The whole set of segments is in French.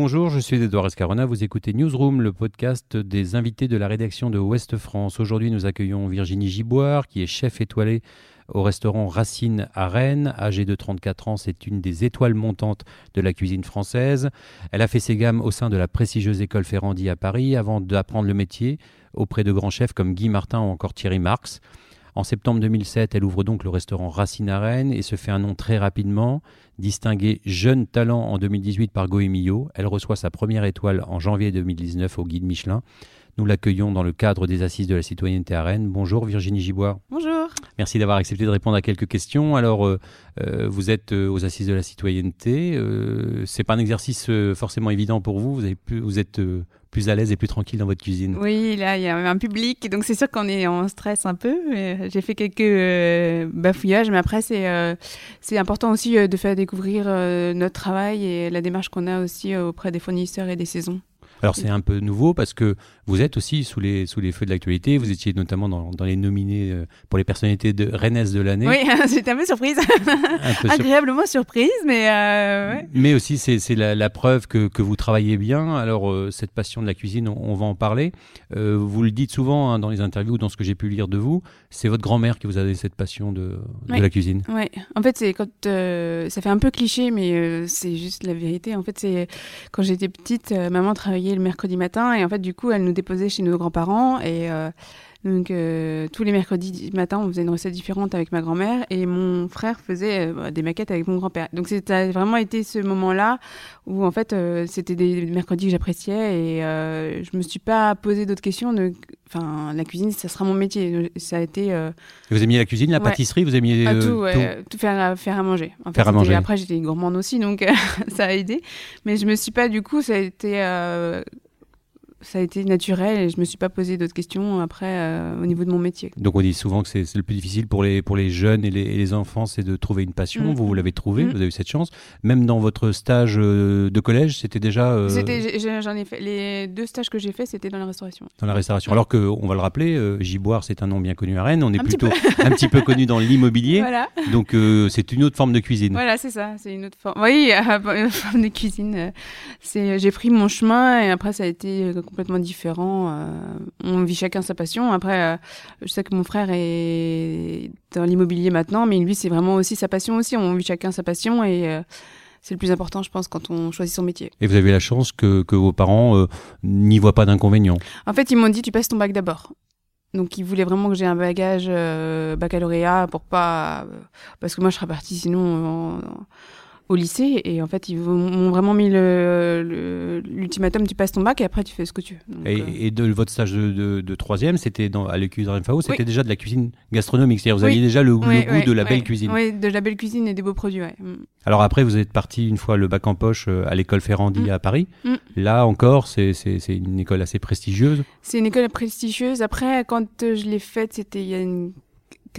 Bonjour, je suis Edouard Escarona, vous écoutez Newsroom, le podcast des invités de la rédaction de Ouest France. Aujourd'hui, nous accueillons Virginie Giboire, qui est chef étoilée au restaurant Racine à Rennes. Âgée de 34 ans, c'est une des étoiles montantes de la cuisine française. Elle a fait ses gammes au sein de la prestigieuse école Ferrandi à Paris avant d'apprendre le métier auprès de grands chefs comme Guy Martin ou encore Thierry Marx. En septembre 2007, elle ouvre donc le restaurant Racine à Rennes et se fait un nom très rapidement. Distinguée jeune talent en 2018 par Goemio, elle reçoit sa première étoile en janvier 2019 au guide Michelin. Nous l'accueillons dans le cadre des Assises de la citoyenneté à Rennes. Bonjour Virginie Giboire. Bonjour. Merci d'avoir accepté de répondre à quelques questions. Alors, euh, euh, vous êtes euh, aux Assises de la citoyenneté. Euh, c'est pas un exercice forcément évident pour vous. Vous, avez plus, vous êtes plus à l'aise et plus tranquille dans votre cuisine. Oui, là, il y a un public, donc c'est sûr qu'on est en stress un peu. mais J'ai fait quelques euh, bafouillages, mais après, c'est euh, important aussi euh, de faire découvrir euh, notre travail et la démarche qu'on a aussi euh, auprès des fournisseurs et des saisons. Alors c'est un peu nouveau parce que vous êtes aussi sous les, sous les feux de l'actualité. Vous étiez notamment dans, dans les nominés euh, pour les personnalités de Rennes de l'année. Oui, j'étais un peu surprise, Un peu sur- agréablement surprise, mais euh, ouais. Mais aussi, c'est la, la preuve que, que vous travaillez bien. Alors, euh, cette passion de la cuisine, on, on va en parler. Euh, vous le dites souvent hein, dans les interviews, dans ce que j'ai pu lire de vous. C'est votre grand-mère qui vous a donné cette passion de, de Oui. la cuisine. Ouais, en fait, c'est quand ça fait un peu cliché, mais c'est juste la vérité. En fait, c'est quand j'étais petite, maman travaillait le mercredi matin. Et en fait, du coup, elle nous déposait chez nos grands-parents. Et euh, donc euh, tous les mercredis matin, on faisait une recette différente avec ma grand-mère et mon frère faisait euh, bah, des maquettes avec mon grand-père. Donc, ça a vraiment été ce moment-là où en fait, euh, c'était des mercredis que j'appréciais et euh, je me suis pas posé d'autres questions. De, enfin, la cuisine, ça sera mon métier. Ça a été euh, Vous aimiez la cuisine, la Ouais. pâtisserie, vous aimiez euh, tout, ouais, tout faire, à, faire à manger. En fait, Faire à c'était- manger. Après, j'étais gourmande aussi, donc ça a aidé. Mais je me suis pas, du coup, ça a été, euh, ça a été naturel et je me suis pas posé d'autres questions après euh, au niveau de mon métier. Donc on dit souvent que c'est le plus difficile pour les, pour les jeunes et les, et les enfants, c'est de trouver une passion. Mm. Vous, vous l'avez trouvé, Mm. vous avez eu cette chance. Même dans votre stage euh, de collège, c'était déjà euh, j'en ai fait les deux stages que j'ai fait, c'était dans la restauration. dans la restauration. Alors que, on va le rappeler, Giboire, c'est un nom bien connu à Rennes. On est Un petit plutôt un petit peu connu dans l'immobilier. Voilà, Donc c'est une autre forme de cuisine. voilà, c'est ça, c'est une autre forme. Oui, une forme de cuisine. j'ai pris mon chemin et après ça a été complètement différent. euh, On vit chacun sa passion. Après, euh, je sais que mon frère est dans l'immobilier maintenant, mais lui c'est vraiment aussi sa passion aussi. On vit chacun sa passion et euh, c'est le plus important, je pense, quand on choisit son métier. Et vous avez la chance que, que vos parents n'y voient pas d'inconvénients. En fait, ils m'ont dit tu passes ton bac d'abord. Donc ils voulaient vraiment que j'ai un bagage baccalauréat pour pas parce que moi je serais partie sinon en- en- au lycée et en fait ils m'ont vraiment mis l'ultimatum tu passes ton bac et après tu fais ce que tu veux. Donc, Et, euh, et de votre stage de, troisième, c'était dans- à l'EQ de Rennes-FAO, c'était Oui. déjà de la cuisine gastronomique. C'est-à-dire vous Oui. aviez déjà le, goût de la belle cuisine. Oui, de la belle cuisine et des beaux produits, ouais. Mm. Alors après, vous êtes parti une fois le bac en poche euh, à l'école Ferrandi Mm. à Paris. Mm. Là encore, c'est une école assez prestigieuse. C'est une école prestigieuse. Après, quand euh, je l'ai faite, c'était il y a une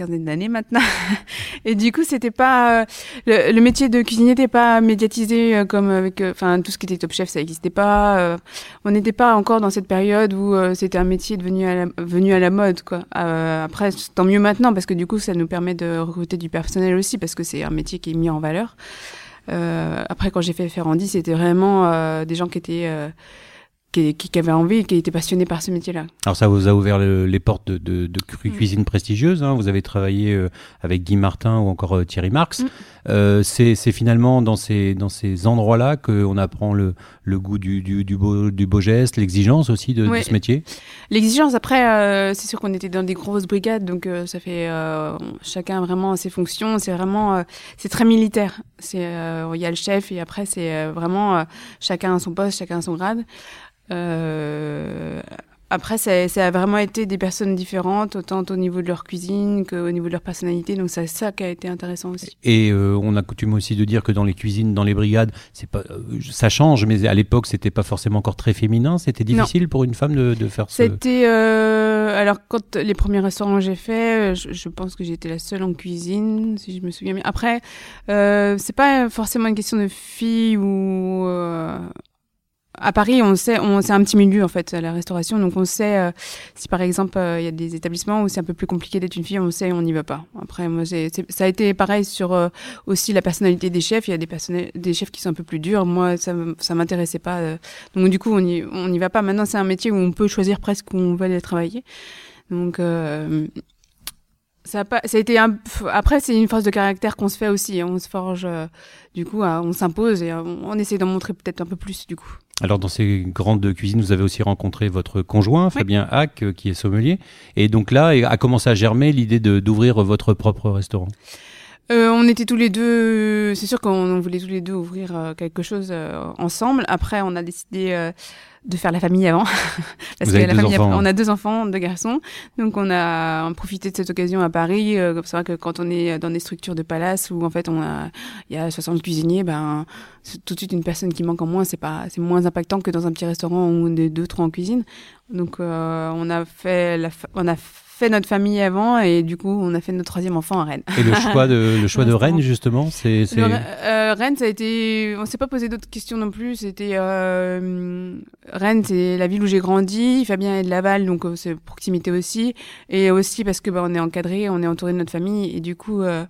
quinzaine d'années maintenant. et du coup, c'était pas euh, le, métier de cuisinier n'était pas médiatisé euh, comme avec euh, enfin tout ce qui était Top Chef, ça n'existait pas. on n'était pas encore dans cette période où c'était un métier devenu à la, venu à la mode quoi. Après, tant mieux maintenant parce que du coup, ça nous permet de recruter du personnel aussi parce que c'est un métier qui est mis en valeur. Après, quand j'ai fait Ferrandi, c'était vraiment des gens qui étaient qui, qui, qui avaient envie, qui étaient passionnés par ce métier-là. Alors ça vous a ouvert le- les portes de, de, de cru- Mm. cuisine prestigieuse. hein. Vous avez travaillé euh, avec Guy Martin ou encore euh, Thierry Marx. Mm. Euh, c'est finalement dans ces, dans ces endroits-là qu'on apprend le, le goût du, du, du, beau, du beau geste, l'exigence aussi de, ce métier? L'exigence, après, c'est sûr qu'on était dans des grosses brigades, donc ça fait chacun vraiment ses fonctions. C'est vraiment, c'est très militaire. Il y a le chef et après c'est vraiment chacun a son poste, chacun a son grade. Euh, après, ça, ça, a vraiment été des personnes différentes, autant au niveau de leur cuisine qu'au niveau de leur personnalité. Donc, c'est ça qui a été intéressant aussi. Et euh, on a coutume aussi de dire que dans les cuisines, dans les brigades, c'est pas, euh, ça change, mais à l'époque, c'était pas forcément encore très féminin. C'était difficile non. pour une femme de, de faire ça. C'était. Euh, alors, quand les premiers restaurants que j'ai fait, je, je, pense que j'étais la seule en cuisine, si je me souviens bien. Après, c'est pas forcément une question de fille ou à Paris, on sait, on, c'est un petit milieu en fait, la restauration. Donc on sait euh, si par exemple il euh, y a des établissements où c'est un peu plus compliqué d'être une fille, on sait on n'y va pas. Après, moi, c'est, ça a été pareil sur euh, aussi la personnalité des chefs. Il y a des, des chefs qui sont un peu plus durs. Moi, ça, ça m'intéressait pas. donc du coup, on n'y on n'y va pas. Maintenant, c'est un métier où on peut choisir presque où on veut aller travailler. Donc ça a, pas, ça a été un, après c'est une force de caractère qu'on se fait aussi. On se forge, du coup, on s'impose et on essaie d'en montrer peut-être un peu plus du coup. Alors dans ces grandes cuisines, vous avez aussi rencontré votre conjoint, oui. Fabien Hack, qui est sommelier. Et donc là, a commencé à germer l'idée d'ouvrir votre propre restaurant. Euh, on était tous les deux, c'est sûr qu'on voulait tous les deux ouvrir euh, quelque chose euh, ensemble. Après, on a décidé euh, de faire la famille avant. Parce que la famille, enfants, on a deux enfants, deux garçons. Donc on a profité de cette occasion à Paris. Euh, c'est vrai que quand on est dans des structures de palace où en fait on a, il y a 60 cuisiniers, ben tout de suite une personne qui manque en moins, c'est pas, c'est moins impactant que dans un petit restaurant où on est deux, trois en cuisine. Donc euh, on a fait, la, on a fait notre famille avant et du coup on a fait notre troisième enfant à Rennes. Et le choix de le choix de Rennes justement, c'est euh, Rennes ça a été, on s'est pas posé d'autres questions non plus. C'était euh, Rennes, c'est la ville où j'ai grandi. Fabien est de Laval, donc euh, c'est proximité aussi, et aussi parce que bah, on est encadré, on est entouré de notre famille et du coup. Euh,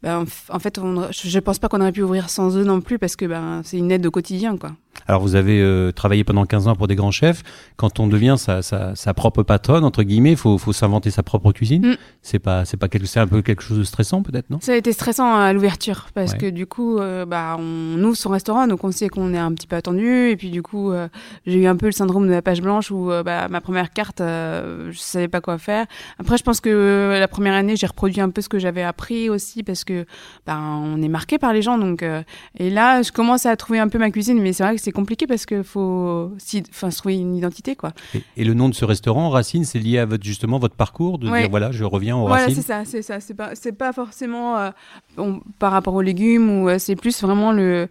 ben, en fait, on, je pense pas qu'on aurait pu ouvrir sans eux non plus parce que ben, c'est une aide au quotidien. Quoi. Alors, vous avez euh, travaillé pendant 15 ans pour des grands chefs. Quand on devient sa, sa, sa propre patronne, entre guillemets, il faut, faut s'inventer sa propre cuisine. Mm. C'est pas, c'est pas quelque, c'est un peu quelque chose de stressant, peut-être, non? Ça a été stressant à l'ouverture parce ouais. que du coup, euh, bah, on ouvre son restaurant, donc on sait qu'on est un petit peu attendu. Et puis, du coup, euh, j'ai eu un peu le syndrome de la page blanche où bah, ma première carte, je savais pas quoi faire. Après, je pense que la première année, j'ai reproduit un peu ce que j'avais appris aussi parce que bah, on est marqué par les gens. Donc, et là, je commence à trouver un peu ma cuisine, mais c'est vrai que c'est compliqué parce qu'il faut si, enfin, se trouver une identité. Quoi. Et, et, le nom de ce restaurant, Racine, c'est lié à votre, justement votre parcours, de ouais. dire voilà, je reviens au voilà, Racine c'est ça, c'est ça. C'est pas, pas forcément euh, on, par rapport aux légumes, ou euh, c'est plus vraiment le,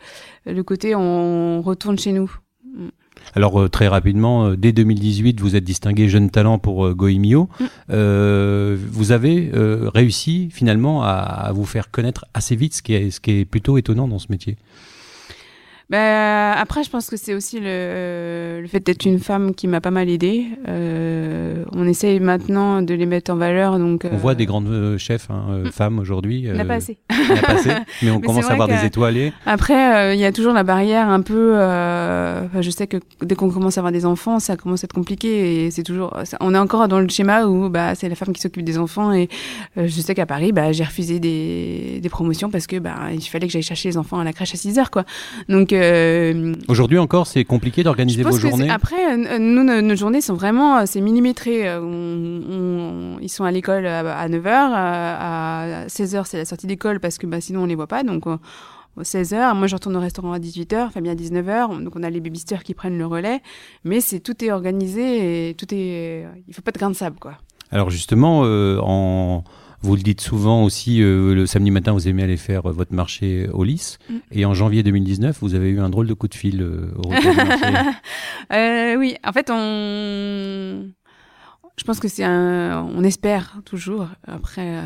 le côté on retourne chez nous. Mm. Alors euh, très rapidement, euh, dès 2018, vous êtes distingué jeune talent pour euh, Goemio. Mm. vous avez réussi finalement à, à, vous faire connaître assez vite, ce qui est, ce qui est plutôt étonnant dans ce métier. Bah, après, je pense que c'est aussi le, le fait d'être une femme qui m'a pas mal aidée. Euh, on essaye maintenant de les mettre en valeur. Donc, on euh... voit des grandes euh, chefs, hein, euh, femmes aujourd'hui. Il n'y en a pas assez. A pas assez, mais on mais commence à avoir des étoilés. Après, il y a toujours la barrière un peu. je sais que dès qu'on commence à avoir des enfants, ça commence à être compliqué. Et c'est toujours. On est encore dans le schéma où bah, c'est la femme qui s'occupe des enfants. Et je sais qu'à Paris, bah, j'ai refusé des, des promotions parce que bah, il fallait que j'aille chercher les enfants à la crèche à 6 heures. Quoi. Donc, euh, Aujourd'hui encore, c'est compliqué d'organiser vos journées. Après, nous, nos, nos, journées sont vraiment, c'est millimétré. On, on, ils sont à l'école à 9h, à 16h c'est la sortie d'école parce que bah, sinon on les voit pas. Donc 16h, moi je retourne au restaurant à 18h, Fabien à 19h, donc on a les babysitters qui prennent le relais, mais c'est tout est organisé et tout est, il faut pas de grain de sable quoi. Alors justement, euh, en vous le dites souvent aussi, euh, le samedi matin, vous aimez aller faire euh, votre marché au Lys. Mm. Et en janvier 2019, vous avez eu un drôle de coup de fil euh, au retour du marché. Oui, en fait, on... Je pense que c'est un... On espère toujours. Après,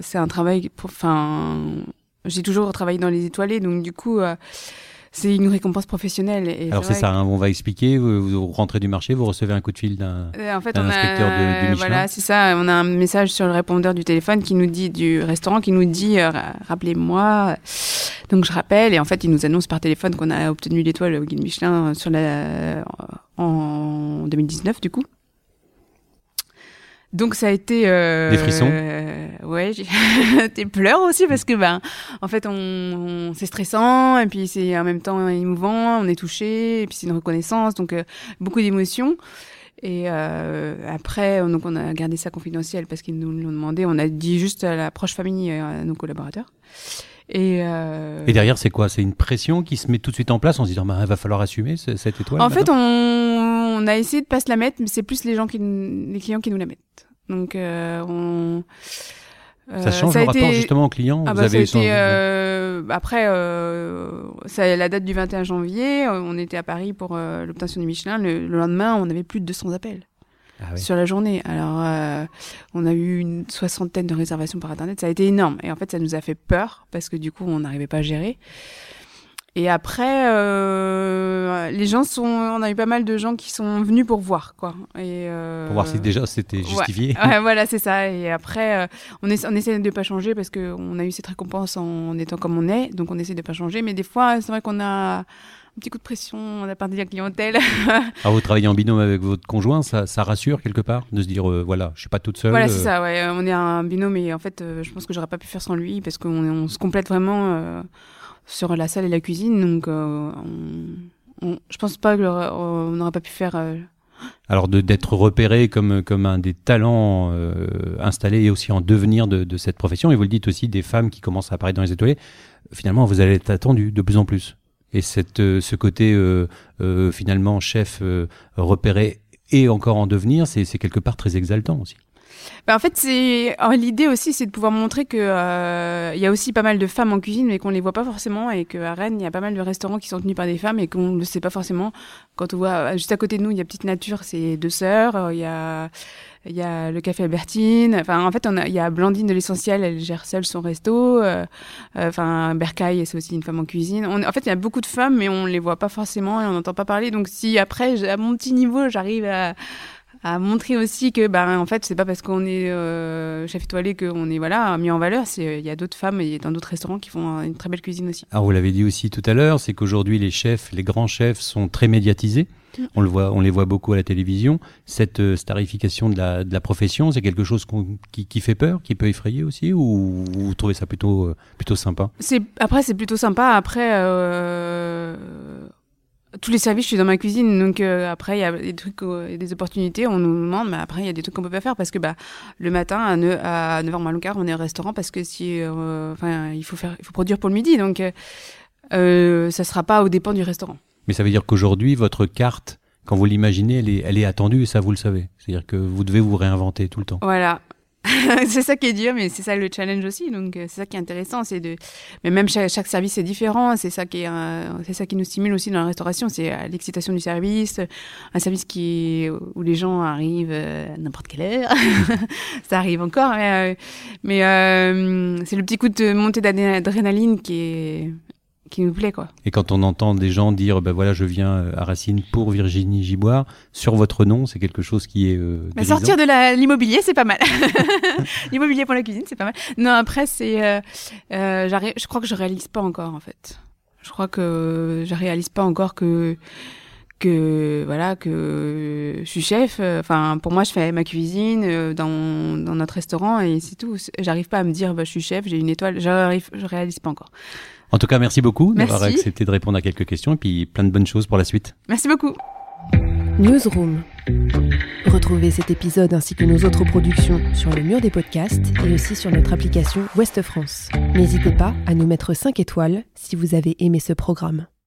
c'est un travail... Enfin, j'ai toujours travaillé dans les étoilés, donc du coup c'est une récompense professionnelle. Et Alors c'est ça, hein, on va expliquer, vous, vous, rentrez du marché, vous recevez un coup de fil d'un euh, en fait, inspecteur a, de, du Michelin. Voilà, c'est ça, on a un message sur le répondeur du téléphone qui nous dit, du restaurant, qui nous dit, euh, rappelez-moi. Donc je rappelle, et en fait il nous annonce par téléphone qu'on a obtenu l'étoile au guide Michelin sur la, en 2019 du coup. Donc ça a été euh, des frissons. Euh, ouais, des pleurs aussi parce que ben en fait on, on c'est stressant et puis c'est en même temps émouvant, on est touché et puis c'est une reconnaissance donc euh, beaucoup d'émotions. Et euh, après, donc on a gardé ça confidentiel parce qu'ils nous l'ont demandé. On a dit juste à la proche famille, à nos collaborateurs. Et, euh... et, derrière, c'est quoi? C'est une pression qui se met tout de suite en place en se disant bah, il va falloir assumer cette étoile En fait, on, on a essayé de pas se la mettre, mais c'est plus les gens qui, les clients qui nous la mettent. Donc, euh, on. Ça change le rapport justement aux clients ah Vous bah, avez été, euh, après, euh, c'est la date du 21 janvier. On était à Paris pour l'obtention du Michelin. Le, lendemain, on avait plus de 200 appels. Ah sur la journée. Alors, on a eu une soixantaine de réservations par Internet. Ça a été énorme. Et en fait, ça nous a fait peur parce que du coup, on n'arrivait pas à gérer. Et après, euh, les gens sont, on a eu pas mal de gens qui sont venus pour voir, quoi. Et euh, pour voir si déjà c'était justifié. Ouais, voilà, c'est ça. Et après, euh, on, essaie, on essaie de pas changer parce que on a eu cette récompense en étant comme on est, donc on essaie de pas changer. Mais des fois, c'est vrai qu'on a un petit coup de pression de la part de la clientèle. Alors vous travaillez en binôme avec votre conjoint, ça, ça rassure quelque part de se dire voilà, je suis pas toute seule. Voilà, c'est ça. Ouais, on est un binôme et en fait, je pense que j'aurais pas pu faire sans lui parce qu'on on se complète vraiment sur la salle et la cuisine. Donc, euh, on, je pense pas qu'on n'aurait pas pu faire. Euh, alors d'être repéré comme, comme un des talents euh, installés et aussi en devenir de, cette profession, et vous le dites aussi des femmes qui commencent à apparaître dans les étoilés, finalement vous allez être attendu de plus en plus. Et cette, ce côté finalement chef repéré et encore en devenir, c'est quelque part très exaltant aussi. Bah, en fait, l'idée aussi, c'est de pouvoir montrer que euh, il y a aussi pas mal de femmes en cuisine, mais qu'on les voit pas forcément, et qu'à Rennes, il y a pas mal de restaurants qui sont tenus par des femmes et qu'on ne le sait pas forcément. Quand on voit euh, juste à côté de nous, il y a Petite Nature, c'est deux sœurs. Euh, il y a le café Albertine. Enfin, en fait, il y a Blandine de l'essentiel, elle gère seule son resto. enfin, Bercaille, c'est aussi une femme en cuisine. en fait, il y a beaucoup de femmes, mais on les voit pas forcément et on n'entend pas parler. Donc, si après, à mon petit niveau, j'arrive à, à montrer aussi que ben en fait c'est pas parce qu'on est euh, chef étoilé qu'on est voilà mis en valeur. C'est il y a d'autres femmes et dans d'autres restaurants qui font une très belle cuisine aussi. Alors vous l'avez dit aussi tout à l'heure c'est qu'aujourd'hui les chefs les grands chefs sont très médiatisés. On le voit on les voit beaucoup à la télévision. Cette euh, starification de la, de la profession c'est quelque chose qui, qui, fait peur qui peut effrayer aussi ou vous trouvez ça plutôt euh, plutôt sympa? C'est après c'est plutôt sympa. Après tous les services, je suis dans ma cuisine. Donc euh, après, il y a des trucs, euh, des opportunités. On nous demande, mais après, il y a des trucs qu'on peut pas faire parce que bah, le matin à, 9, à 9h moins le quart, on est au restaurant parce que si, euh, enfin, il faut faire, il faut produire pour le midi. Donc, ça sera pas au dépend du restaurant. Mais ça veut dire qu'aujourd'hui, votre carte, quand vous l'imaginez, elle est, elle est attendue et ça, vous le savez. C'est-à-dire que vous devez vous réinventer tout le temps. Voilà. c'est ça qui est dur, mais c'est ça le challenge aussi. Donc euh, c'est ça qui est intéressant, c'est de. Mais même chaque, service est différent. C'est ça qui est, c'est ça qui nous stimule aussi dans la restauration. C'est euh, l'excitation du service, un service qui où les gens arrivent euh, à n'importe quelle heure. ça arrive encore, mais, mais c'est le petit coup de montée d'adrénaline qui est qui nous plaît quoi. Et quand on entend des gens dire ben voilà je viens euh, à Racine pour Virginie Giboire sur votre nom, c'est quelque chose qui est euh, bah, sortir de l'immobilier c'est pas mal. l'immobilier pour la cuisine c'est pas mal. Non après c'est euh, euh je crois que je réalise pas encore en fait. Je crois que je réalise pas encore que que voilà que je suis chef enfin pour moi je fais ma cuisine dans, dans notre restaurant et c'est tout j'arrive pas à me dire bah, je suis chef j'ai une étoile j'arrive je réalise pas encore en tout cas, merci beaucoup d'avoir accepté de répondre à quelques questions et puis plein de bonnes choses pour la suite. Merci beaucoup. Newsroom. Retrouvez cet épisode ainsi que nos autres productions sur le mur des podcasts et aussi sur notre application Ouest France. N'hésitez pas à nous mettre 5 étoiles si vous avez aimé ce programme.